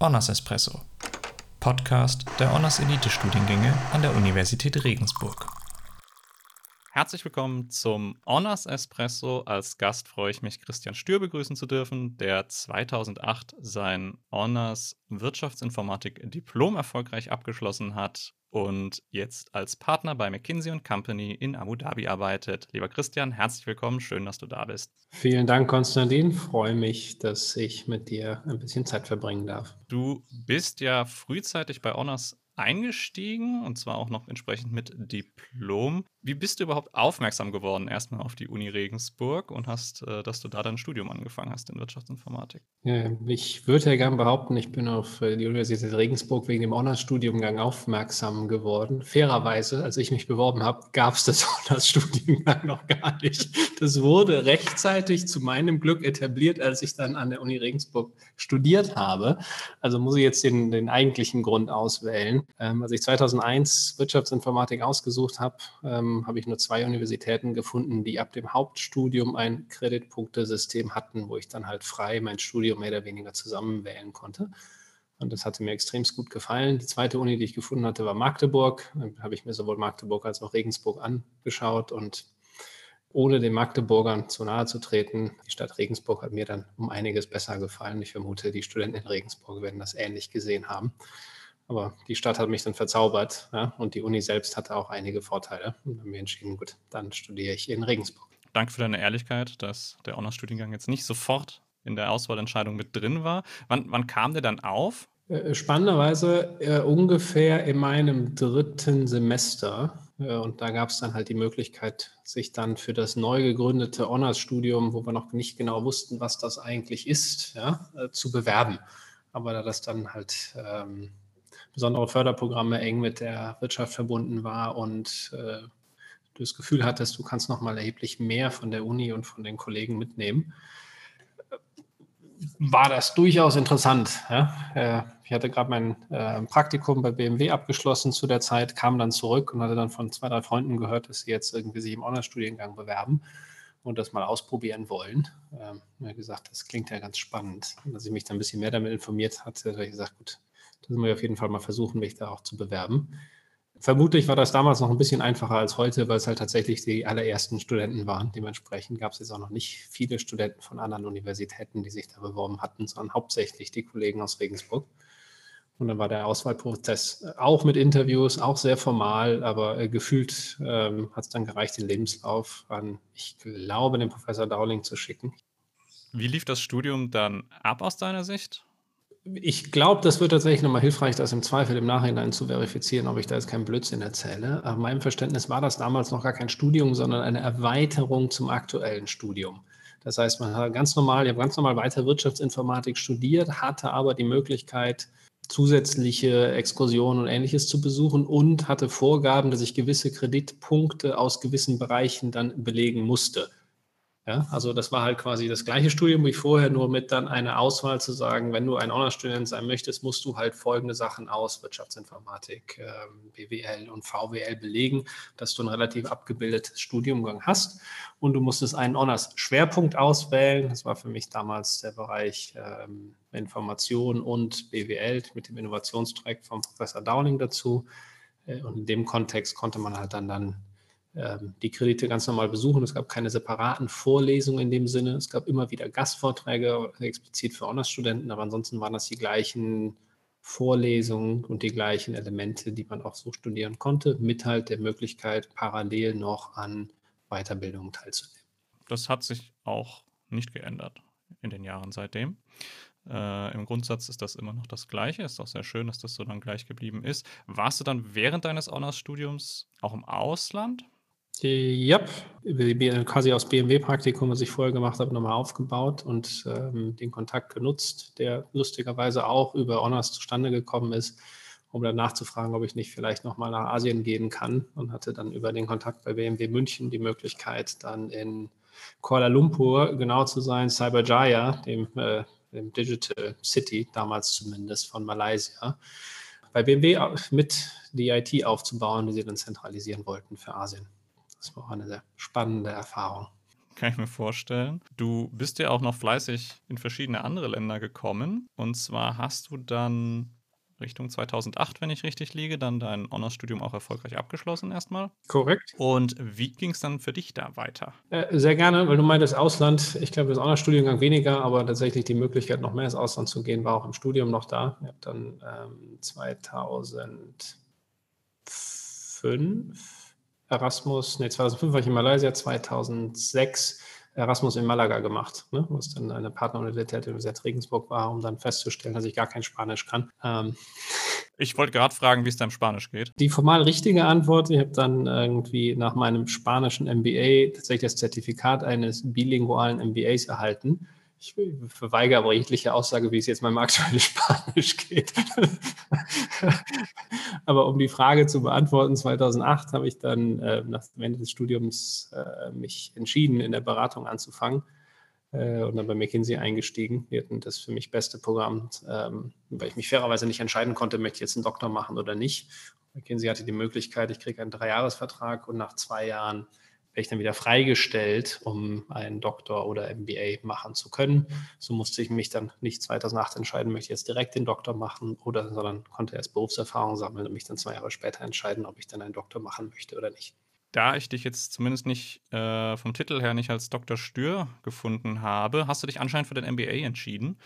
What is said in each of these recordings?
Honors Espresso, Podcast der Honors Elite Studiengänge an der Universität Regensburg. Herzlich willkommen zum Honors Espresso. Als Gast freue ich mich, Christian Stür begrüßen zu dürfen, der 2008 sein Honors Wirtschaftsinformatik Diplom erfolgreich abgeschlossen hat und jetzt als Partner bei McKinsey Company in Abu Dhabi arbeitet. Lieber Christian, herzlich willkommen, schön, dass du da bist. Vielen Dank, Konstantin. Freue mich, dass ich mit dir ein bisschen Zeit verbringen darf. Du bist ja frühzeitig bei Honors eingestiegen und zwar auch noch entsprechend mit Diplom. Wie bist du überhaupt aufmerksam geworden erstmal auf die Uni Regensburg und hast, äh, dass du da dein Studium angefangen hast in Wirtschaftsinformatik? Ja, ich würde ja gerne behaupten, ich bin auf äh, die Universität Regensburg wegen dem Honors-Studiengang aufmerksam geworden. Fairerweise, als ich mich beworben habe, gab es das Honors-Studiengang noch gar nicht. Das wurde rechtzeitig zu meinem Glück etabliert, als ich dann an der Uni Regensburg studiert habe. Also muss ich jetzt den, den eigentlichen Grund auswählen. Ähm, als ich 2001 Wirtschaftsinformatik ausgesucht habe, ähm, habe ich nur zwei Universitäten gefunden, die ab dem Hauptstudium ein Kreditpunktesystem hatten, wo ich dann halt frei mein Studium mehr oder weniger zusammenwählen konnte. Und das hatte mir extrem gut gefallen. Die zweite Uni, die ich gefunden hatte, war Magdeburg. Dann habe ich mir sowohl Magdeburg als auch Regensburg angeschaut und ohne den Magdeburgern zu nahe zu treten, die Stadt Regensburg hat mir dann um einiges besser gefallen. Ich vermute, die Studenten in Regensburg werden das ähnlich gesehen haben. Aber die Stadt hat mich dann verzaubert ja, und die Uni selbst hatte auch einige Vorteile. Und haben mir entschieden, gut, dann studiere ich in Regensburg. Danke für deine Ehrlichkeit, dass der Honors-Studiengang jetzt nicht sofort in der Auswahlentscheidung mit drin war. Wann, wann kam der dann auf? Äh, spannenderweise äh, ungefähr in meinem dritten Semester. Äh, und da gab es dann halt die Möglichkeit, sich dann für das neu gegründete Honors-Studium, wo wir noch nicht genau wussten, was das eigentlich ist, ja, äh, zu bewerben. Aber da das dann halt ähm, besondere Förderprogramme eng mit der Wirtschaft verbunden war und äh, du das Gefühl hattest, du kannst noch mal erheblich mehr von der Uni und von den Kollegen mitnehmen, war das durchaus interessant. Ja? Äh, ich hatte gerade mein äh, Praktikum bei BMW abgeschlossen zu der Zeit, kam dann zurück und hatte dann von zwei, drei Freunden gehört, dass sie jetzt irgendwie sich im Online-Studiengang bewerben und das mal ausprobieren wollen. Ähm, mir gesagt, das klingt ja ganz spannend. Und als ich mich dann ein bisschen mehr damit informiert hatte, habe ich gesagt, gut, das müssen wir auf jeden Fall mal versuchen, mich da auch zu bewerben. Vermutlich war das damals noch ein bisschen einfacher als heute, weil es halt tatsächlich die allerersten Studenten waren. Dementsprechend gab es jetzt auch noch nicht viele Studenten von anderen Universitäten, die sich da beworben hatten, sondern hauptsächlich die Kollegen aus Regensburg. Und dann war der Auswahlprozess auch mit Interviews, auch sehr formal, aber äh, gefühlt ähm, hat es dann gereicht, den Lebenslauf an, ich glaube, den Professor Dowling zu schicken. Wie lief das Studium dann ab aus deiner Sicht? Ich glaube, das wird tatsächlich nochmal hilfreich, das im Zweifel im Nachhinein zu verifizieren, ob ich da jetzt keinen Blödsinn erzähle. Nach meinem Verständnis war das damals noch gar kein Studium, sondern eine Erweiterung zum aktuellen Studium. Das heißt, man hat ganz normal, ich habe ganz normal weiter Wirtschaftsinformatik studiert, hatte aber die Möglichkeit, zusätzliche Exkursionen und ähnliches zu besuchen und hatte Vorgaben, dass ich gewisse Kreditpunkte aus gewissen Bereichen dann belegen musste. Ja, also das war halt quasi das gleiche Studium wie vorher, nur mit dann einer Auswahl zu sagen, wenn du ein Honor-Student sein möchtest, musst du halt folgende Sachen aus Wirtschaftsinformatik, ähm, BWL und VWL belegen, dass du ein relativ abgebildetes Studiumgang hast. Und du musstest einen Honors-Schwerpunkt auswählen. Das war für mich damals der Bereich ähm, Information und BWL mit dem Innovationstrack von Professor Downing dazu. Äh, und in dem Kontext konnte man halt dann, dann die Kredite ganz normal besuchen. Es gab keine separaten Vorlesungen in dem Sinne. Es gab immer wieder Gastvorträge, explizit für Honors-Studenten, aber ansonsten waren das die gleichen Vorlesungen und die gleichen Elemente, die man auch so studieren konnte, mit halt der Möglichkeit, parallel noch an Weiterbildungen teilzunehmen. Das hat sich auch nicht geändert in den Jahren seitdem. Äh, Im Grundsatz ist das immer noch das Gleiche. Ist auch sehr schön, dass das so dann gleich geblieben ist. Warst du dann während deines Honors-Studiums auch im Ausland? Ja, quasi aus BMW-Praktikum, was ich vorher gemacht habe, nochmal aufgebaut und ähm, den Kontakt genutzt, der lustigerweise auch über Honors zustande gekommen ist, um dann nachzufragen, ob ich nicht vielleicht nochmal nach Asien gehen kann und hatte dann über den Kontakt bei BMW München die Möglichkeit, dann in Kuala Lumpur genau zu sein, Cyberjaya, dem, äh, dem Digital City, damals zumindest von Malaysia, bei BMW mit die IT aufzubauen, die sie dann zentralisieren wollten für Asien. Das war auch eine sehr spannende Erfahrung. kann ich mir vorstellen. Du bist ja auch noch fleißig in verschiedene andere Länder gekommen. Und zwar hast du dann Richtung 2008, wenn ich richtig liege, dann dein Honorstudium auch erfolgreich abgeschlossen erstmal. Korrekt. Und wie ging es dann für dich da weiter? Äh, sehr gerne, weil du meintest Ausland. Ich glaube, das Honorstudiengang weniger, aber tatsächlich die Möglichkeit, noch mehr ins Ausland zu gehen, war auch im Studium noch da. Ich habe dann ähm, 2005 Erasmus, nee, 2005 war ich in Malaysia, 2006 Erasmus in Malaga gemacht, ne? was dann eine Partneruniversität in Regensburg war, um dann festzustellen, dass ich gar kein Spanisch kann. Ähm, ich wollte gerade fragen, wie es deinem Spanisch geht. Die formal richtige Antwort, ich habe dann irgendwie nach meinem spanischen MBA tatsächlich das Zertifikat eines bilingualen MBAs erhalten ich verweigere aber jegliche Aussage, wie es jetzt meinem aktuellen Spanisch geht. aber um die Frage zu beantworten, 2008 habe ich dann äh, nach dem Ende des Studiums äh, mich entschieden, in der Beratung anzufangen äh, und dann bei McKinsey eingestiegen. Wir hatten das für mich beste Programm, ähm, weil ich mich fairerweise nicht entscheiden konnte, möchte ich jetzt einen Doktor machen oder nicht. McKinsey hatte die Möglichkeit, ich kriege einen Dreijahresvertrag und nach zwei Jahren werde ich dann wieder freigestellt, um einen Doktor oder MBA machen zu können. So musste ich mich dann nicht 2008 entscheiden, möchte ich jetzt direkt den Doktor machen oder, sondern konnte erst Berufserfahrung sammeln und mich dann zwei Jahre später entscheiden, ob ich dann einen Doktor machen möchte oder nicht. Da ich dich jetzt zumindest nicht äh, vom Titel her nicht als Dr. Stür gefunden habe, hast du dich anscheinend für den MBA entschieden.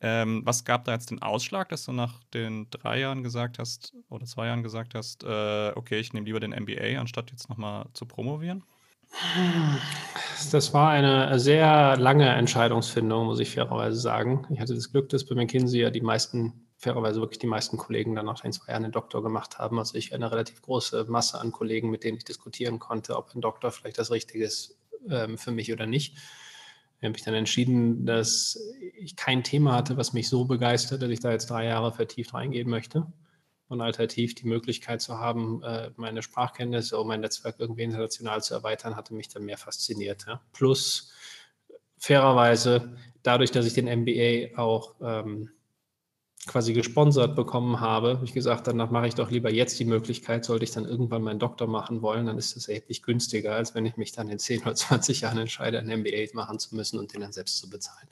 Ähm, was gab da jetzt den Ausschlag, dass du nach den drei Jahren gesagt hast oder zwei Jahren gesagt hast, äh, okay, ich nehme lieber den MBA, anstatt jetzt nochmal zu promovieren? Das war eine sehr lange Entscheidungsfindung, muss ich fairerweise sagen. Ich hatte das Glück, dass bei McKinsey ja die meisten, fairerweise wirklich die meisten Kollegen dann nach den zwei Jahren den Doktor gemacht haben. Also ich eine relativ große Masse an Kollegen, mit denen ich diskutieren konnte, ob ein Doktor vielleicht das Richtige ist ähm, für mich oder nicht. Ich habe mich dann entschieden, dass ich kein Thema hatte, was mich so begeistert, dass ich da jetzt drei Jahre vertieft reingehen möchte und alternativ die Möglichkeit zu haben, äh, meine Sprachkenntnisse und mein Netzwerk irgendwie international zu erweitern, hatte mich dann mehr fasziniert. Ja. Plus fairerweise, dadurch, dass ich den MBA auch ähm, quasi gesponsert bekommen habe, habe ich gesagt, danach mache ich doch lieber jetzt die Möglichkeit, sollte ich dann irgendwann meinen Doktor machen wollen, dann ist das erheblich günstiger, als wenn ich mich dann in 10 oder 20 Jahren entscheide, einen MBA machen zu müssen und den dann selbst zu bezahlen.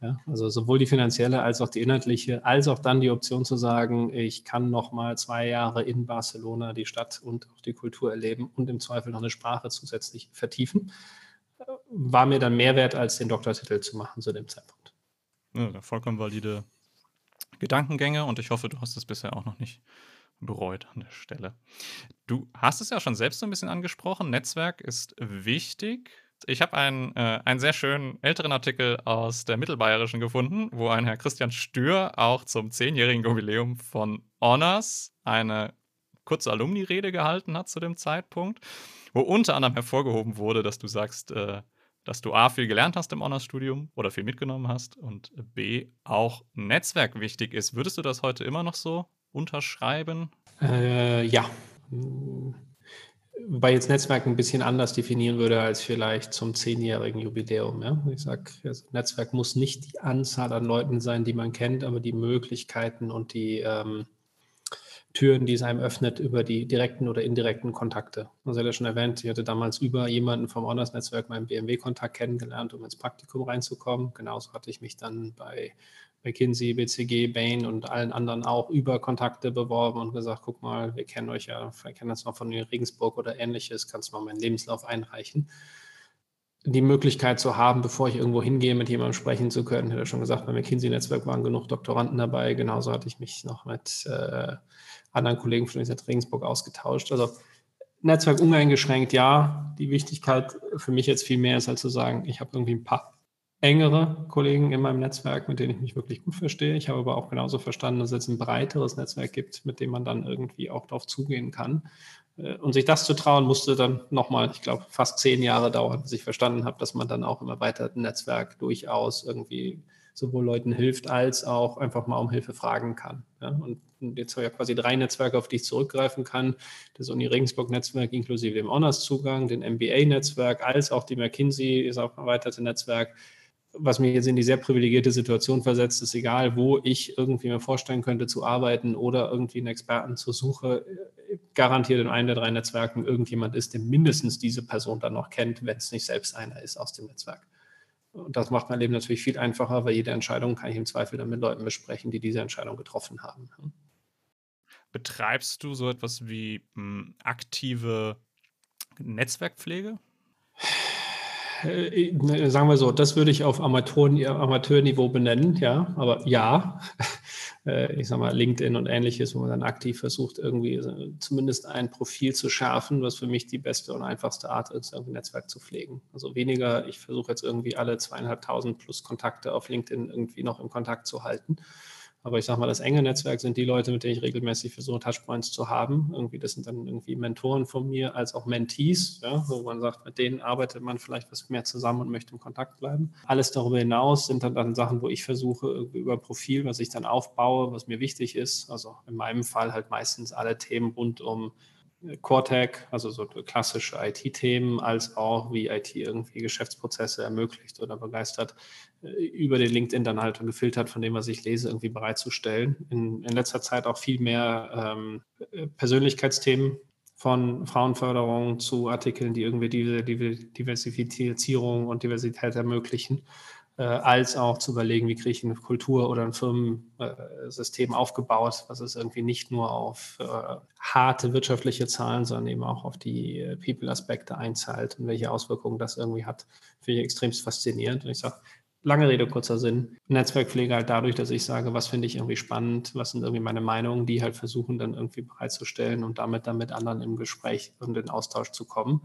Ja, also sowohl die finanzielle als auch die inhaltliche, als auch dann die Option zu sagen, ich kann noch mal zwei Jahre in Barcelona die Stadt und auch die Kultur erleben und im Zweifel noch eine Sprache zusätzlich vertiefen, war mir dann mehr wert, als den Doktortitel zu machen zu dem Zeitpunkt. Ja, vollkommen valide Gedankengänge und ich hoffe, du hast es bisher auch noch nicht bereut an der Stelle. Du hast es ja schon selbst so ein bisschen angesprochen. Netzwerk ist wichtig. Ich habe einen, äh, einen sehr schönen älteren Artikel aus der Mittelbayerischen gefunden, wo ein Herr Christian Stür auch zum zehnjährigen Jubiläum von Honors eine kurze Alumni-Rede gehalten hat zu dem Zeitpunkt, wo unter anderem hervorgehoben wurde, dass du sagst, äh, dass du A, viel gelernt hast im Honors-Studium oder viel mitgenommen hast und B, auch Netzwerk wichtig ist. Würdest du das heute immer noch so unterschreiben? Äh, ja. Wobei jetzt Netzwerk ein bisschen anders definieren würde als vielleicht zum zehnjährigen Jubiläum. Ja? Ich sage, also Netzwerk muss nicht die Anzahl an Leuten sein, die man kennt, aber die Möglichkeiten und die ähm, Türen, die es einem öffnet über die direkten oder indirekten Kontakte. Also ja schon erwähnt, ich hatte damals über jemanden vom Honors-Netzwerk meinen BMW-Kontakt kennengelernt, um ins Praktikum reinzukommen. Genauso hatte ich mich dann bei McKinsey, BCG, Bain und allen anderen auch über Kontakte beworben und gesagt, guck mal, wir kennen euch ja, wir kennen das noch von Regensburg oder ähnliches, kannst du mal meinen Lebenslauf einreichen die Möglichkeit zu haben, bevor ich irgendwo hingehe, mit jemandem sprechen zu können. Ich hatte schon gesagt, beim McKinsey-Netzwerk waren genug Doktoranden dabei. Genauso hatte ich mich noch mit äh, anderen Kollegen von der Regensburg ausgetauscht. Also Netzwerk uneingeschränkt, ja. Die Wichtigkeit für mich jetzt viel mehr ist, als zu sagen, ich habe irgendwie ein paar engere Kollegen in meinem Netzwerk, mit denen ich mich wirklich gut verstehe. Ich habe aber auch genauso verstanden, dass es ein breiteres Netzwerk gibt, mit dem man dann irgendwie auch darauf zugehen kann. Äh, und sich das zu trauen, musste dann nochmal, ich glaube, fast zehn Jahre dauern, bis ich verstanden habe, dass man dann auch im erweiterten Netzwerk durchaus irgendwie sowohl Leuten hilft, als auch einfach mal um Hilfe fragen kann. Ja? Und jetzt habe ich ja quasi drei Netzwerke, auf die ich zurückgreifen kann. Das Uni Regensburg-Netzwerk inklusive dem Honors-Zugang, den MBA-Netzwerk, als auch die McKinsey ist auch ein erweiterte Netzwerk, was mich jetzt in die sehr privilegierte Situation versetzt, ist egal, wo ich irgendwie mir vorstellen könnte zu arbeiten oder irgendwie einen Experten zur Suche, garantiert in einem der drei Netzwerken irgendjemand ist, der mindestens diese Person dann noch kennt, wenn es nicht selbst einer ist aus dem Netzwerk. Und das macht mein Leben natürlich viel einfacher, weil jede Entscheidung kann ich im Zweifel dann mit Leuten besprechen, die diese Entscheidung getroffen haben. Betreibst du so etwas wie mh, hm, aktive Netzwerkpflege? Äh, ne, sagen wir so, das würde ich auf Amateur, Amateurniveau benennen, ja, aber ja, äh, ich sage mal LinkedIn und ähnliches, wo man dann aktiv versucht, irgendwie zumindest ein Profil zu schärfen, was für mich die beste und einfachste Art ist, irgendwie ein Netzwerk zu pflegen. Also weniger, ich versuche jetzt irgendwie alle zweieinhalbtausend plus Kontakte auf LinkedIn irgendwie noch im Kontakt zu halten, aber ich sage mal, das enge Netzwerk sind die Leute, mit denen ich regelmäßig versuche, Touchpoints zu haben. Irgendwie, das sind dann irgendwie Mentoren von mir als auch Mentees, ja, wo man sagt, mit denen arbeitet man vielleicht was mehr zusammen und möchte im Kontakt bleiben. Alles darüber hinaus sind dann, dann Sachen, wo ich versuche, über Profil, was ich dann aufbaue, was mir wichtig ist. Also in meinem Fall halt meistens alle Themen rund um Core-Tech, also so klassische IT-Themen, als auch wie IT irgendwie Geschäftsprozesse ermöglicht oder begeistert, äh, über den LinkedIn dann halt gefiltert von dem, was ich lese, irgendwie bereitzustellen. In, in letzter Zeit auch viel mehr ähm, Persönlichkeitsthemen von Frauenförderung zu Artikeln, die irgendwie die, die Diversifizierung und Diversität ermöglichen äh, als auch zu überlegen, wie kriege ich eine Kultur oder ein Firmensystem aufgebaut, was es irgendwie nicht nur auf äh, harte wirtschaftliche Zahlen, sondern eben auch auf die äh, People-Aspekte einzahlt und welche Auswirkungen das irgendwie hat, finde ich extremst faszinierend. Und ich sage, lange Rede, kurzer Sinn. Netzwerkpflege halt dadurch, dass ich sage, was finde ich irgendwie spannend, was sind irgendwie meine Meinungen, die halt versuchen dann irgendwie bereitzustellen und damit dann mit anderen im Gespräch und in Austausch zu kommen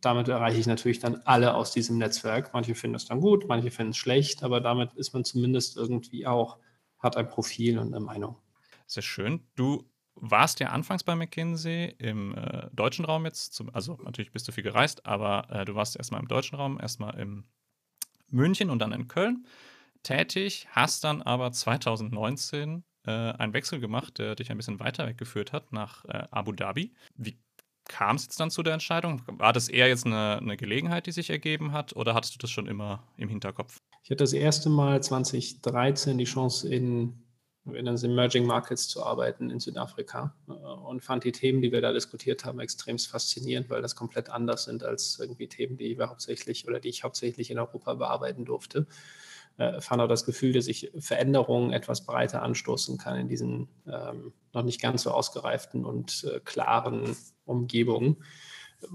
damit erreiche ich natürlich dann alle aus diesem Netzwerk. Manche finden es dann gut, manche finden es schlecht, aber damit ist man zumindest irgendwie auch, hat ein Profil und eine Meinung. Sehr schön. Du warst ja anfangs bei McKinsey im äh, deutschen Raum jetzt, zum, also natürlich bist du viel gereist, aber äh, du warst erstmal im deutschen Raum, erstmal in München und dann in Köln tätig, hast dann aber 2019 äh, einen Wechsel gemacht, der dich ein bisschen weiter weggeführt hat nach äh, Abu Dhabi. Wie kam es jetzt dann zu der Entscheidung? War das eher jetzt eine, eine, Gelegenheit, die sich ergeben hat, oder hattest du das schon immer im Hinterkopf? Ich hatte das erste Mal 2013 die Chance, in, in den Emerging Markets zu arbeiten in Südafrika äh, und fand die Themen, die wir da diskutiert haben, extrem faszinierend, weil das komplett anders sind als irgendwie Themen, die wir hauptsächlich oder die ich hauptsächlich in Europa bearbeiten durfte äh, auch das Gefühl, dass ich Veränderungen etwas breiter anstoßen kann in diesen ähm, noch nicht ganz so ausgereiften und äh, klaren Umgebungen.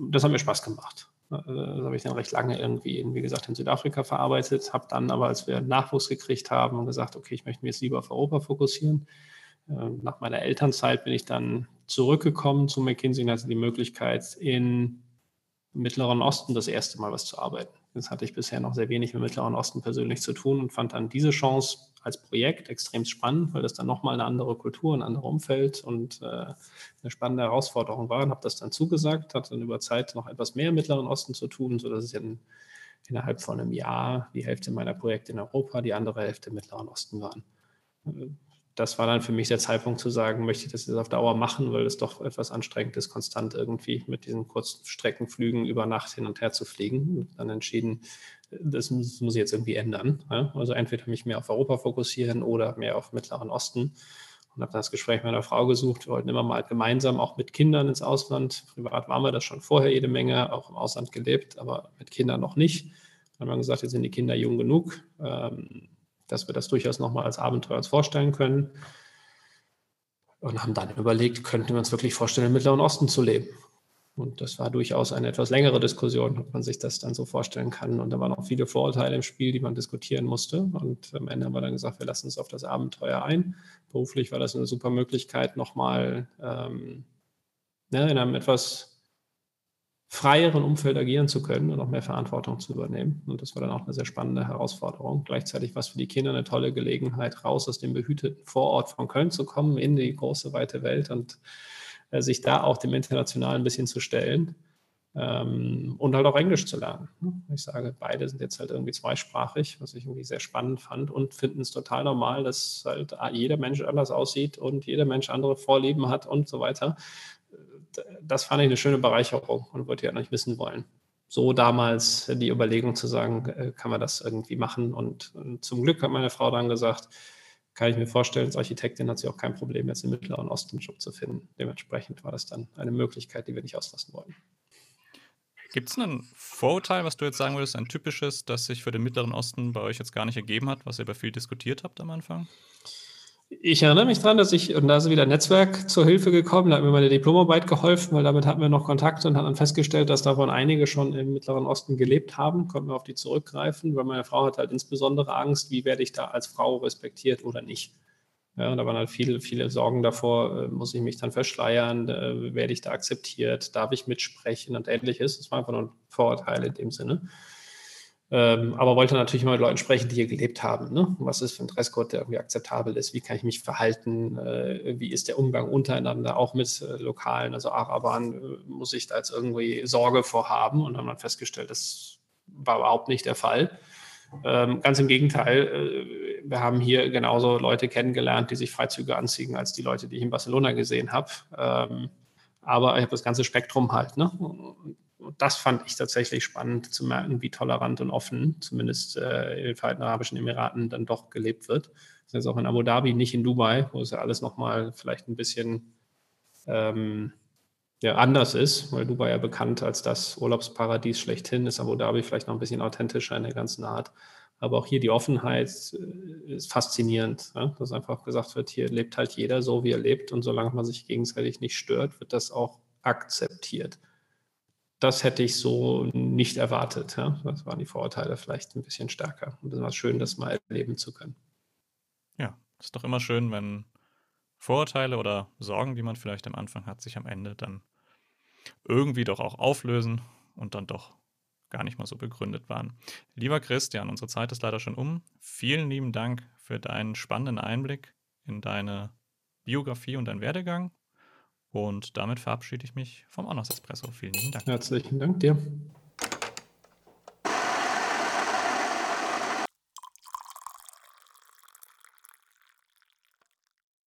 Das hat mir Spaß gemacht. Äh, das habe ich dann recht lange irgendwie, wie gesagt, in Südafrika verarbeitet, habe dann aber, als wir Nachwuchs gekriegt haben, gesagt, okay, ich möchte mich jetzt lieber auf Europa fokussieren. Ähm, nach meiner Elternzeit bin ich dann zurückgekommen zu McKinsey und hatte die Möglichkeit, in Mittleren Osten das erste Mal was zu arbeiten. Das hatte ich bisher noch sehr wenig mit Mittleren Osten persönlich zu tun und fand dann diese Chance als Projekt extrem spannend, weil das dann nochmal eine andere Kultur, ein anderes Umfeld und äh, eine spannende Herausforderung war und habe das dann zugesagt, hatte dann über Zeit noch etwas mehr im Mittleren Osten zu tun, sodass es in, innerhalb von einem Jahr die Hälfte meiner Projekte in Europa, die andere Hälfte im Mittleren Osten waren das war dann für mich der Zeitpunkt zu sagen, möchte ich das jetzt auf Dauer machen, weil es doch etwas anstrengend ist, konstant irgendwie mit diesen kurzen Streckenflügen über Nacht hin und her zu fliegen. Dann entschieden, das muss, ich jetzt irgendwie ändern. Also entweder mich mehr auf Europa fokussieren oder mehr auf Mittleren Osten. Und habe das Gespräch mit meiner Frau gesucht. Wir wollten immer mal gemeinsam auch mit Kindern ins Ausland. Privat waren wir das schon vorher jede Menge, auch im Ausland gelebt, aber mit Kindern noch nicht. Dann haben wir gesagt, jetzt sind die Kinder jung genug. Ähm, dass wir das durchaus nochmal als Abenteuer uns vorstellen können. Und haben dann überlegt, könnten wir uns wirklich vorstellen, im Mittleren Osten zu leben. Und das war durchaus eine etwas längere Diskussion, ob man sich das dann so vorstellen kann. Und da waren auch viele Vorurteile im Spiel, die man diskutieren musste. Und am Ende haben wir dann gesagt, wir lassen uns auf das Abenteuer ein. Beruflich war das eine super Möglichkeit, nochmal ähm, ne, in einem etwas freieren Umfeld agieren zu können und auch mehr Verantwortung zu übernehmen. Und das war dann auch eine sehr spannende Herausforderung. Gleichzeitig war es für die Kinder eine tolle Gelegenheit, raus aus dem behüteten Vorort von Köln zu kommen, in die große, weite Welt und äh, sich da auch dem Internationalen ein bisschen zu stellen ähm, und halt auch Englisch zu lernen. Ich sage, beide sind jetzt halt irgendwie zweisprachig, was ich irgendwie sehr spannend fand und finden es total normal, dass halt jeder Mensch anders aussieht und jeder Mensch andere Vorlieben hat und so weiter das fand ich eine schöne Bereicherung und wollte ja nicht wissen wollen. So damals die Überlegung zu sagen, äh, kann man das irgendwie machen? Und, und zum Glück hat meine Frau dann gesagt, kann ich mir vorstellen, als Architektin hat sie auch kein Problem, jetzt im Mittleren Osten einen Job zu finden. Dementsprechend war das dann eine Möglichkeit, die wir nicht auslassen wollen. Gibt es ein Vorurteil, was du jetzt sagen würdest, ein typisches, das sich für den Mittleren Osten bei euch jetzt gar nicht ergeben hat, was ihr aber viel diskutiert habt am Anfang? Ich erinnere mich daran, dass ich, und da ist wieder ein Netzwerk zur Hilfe gekommen, da hat mir meine Diplomarbeit geholfen, weil damit hatten wir noch Kontakt und haben dann festgestellt, dass davon einige schon im Mittleren Osten gelebt haben, konnten wir auf die zurückgreifen, weil meine Frau hat halt insbesondere Angst, wie werde ich da als Frau respektiert oder nicht. Ja, da waren halt viele, viele Sorgen davor, äh, muss ich mich dann verschleiern, äh, werde ich da akzeptiert, darf ich mitsprechen und ähnliches. Das war einfach nur ein Vorurteil in dem Sinne. Ähm, aber wollte natürlich immer mit Leuten sprechen, die hier gelebt haben. Ne? Was ist für ein Dresscode, der irgendwie akzeptabel ist? Wie kann ich mich verhalten? Äh, wie ist der Umgang untereinander, auch mit äh, Lokalen, also Arabern? Äh, muss ich da jetzt irgendwie Sorge vorhaben? Und dann haben wir festgestellt, das war überhaupt nicht der Fall. Ähm, ganz im Gegenteil, äh, wir haben hier genauso Leute kennengelernt, die sich Freizüge anziehen, als die Leute, die ich in Barcelona gesehen habe. Ähm, aber ich habe das ganze Spektrum halt. Ne? Das fand ich tatsächlich spannend zu merken, wie tolerant und offen zumindest äh, in den Vereinigten Arabischen Emiraten dann doch gelebt wird. Das jetzt auch in Abu Dhabi, nicht in Dubai, wo es ja alles nochmal vielleicht ein bisschen ähm, ja, anders ist, weil Dubai ja bekannt als das Urlaubsparadies schlechthin ist, Abu Dhabi vielleicht noch ein bisschen authentischer in der ganzen Art. Aber auch hier die Offenheit äh, ist faszinierend, ja? dass einfach gesagt wird, hier lebt halt jeder so, wie er lebt und solange man sich gegenseitig nicht stört, wird das auch akzeptiert das hätte ich so nicht erwartet. Ja? Das waren die Vorurteile vielleicht ein bisschen stärker. Und es war schön, das mal erleben zu können. Ja, ist doch immer schön, wenn Vorurteile oder Sorgen, die man vielleicht am Anfang hat, sich am Ende dann irgendwie doch auch auflösen und dann doch gar nicht mal so begründet waren. Lieber Christian, unsere Zeit ist leider schon um. Vielen lieben Dank für deinen spannenden Einblick in deine Biografie und deinen Werdegang. Und damit verabschiede ich mich vom Honors Espresso. Vielen lieben Dank. Herzlichen Dank dir.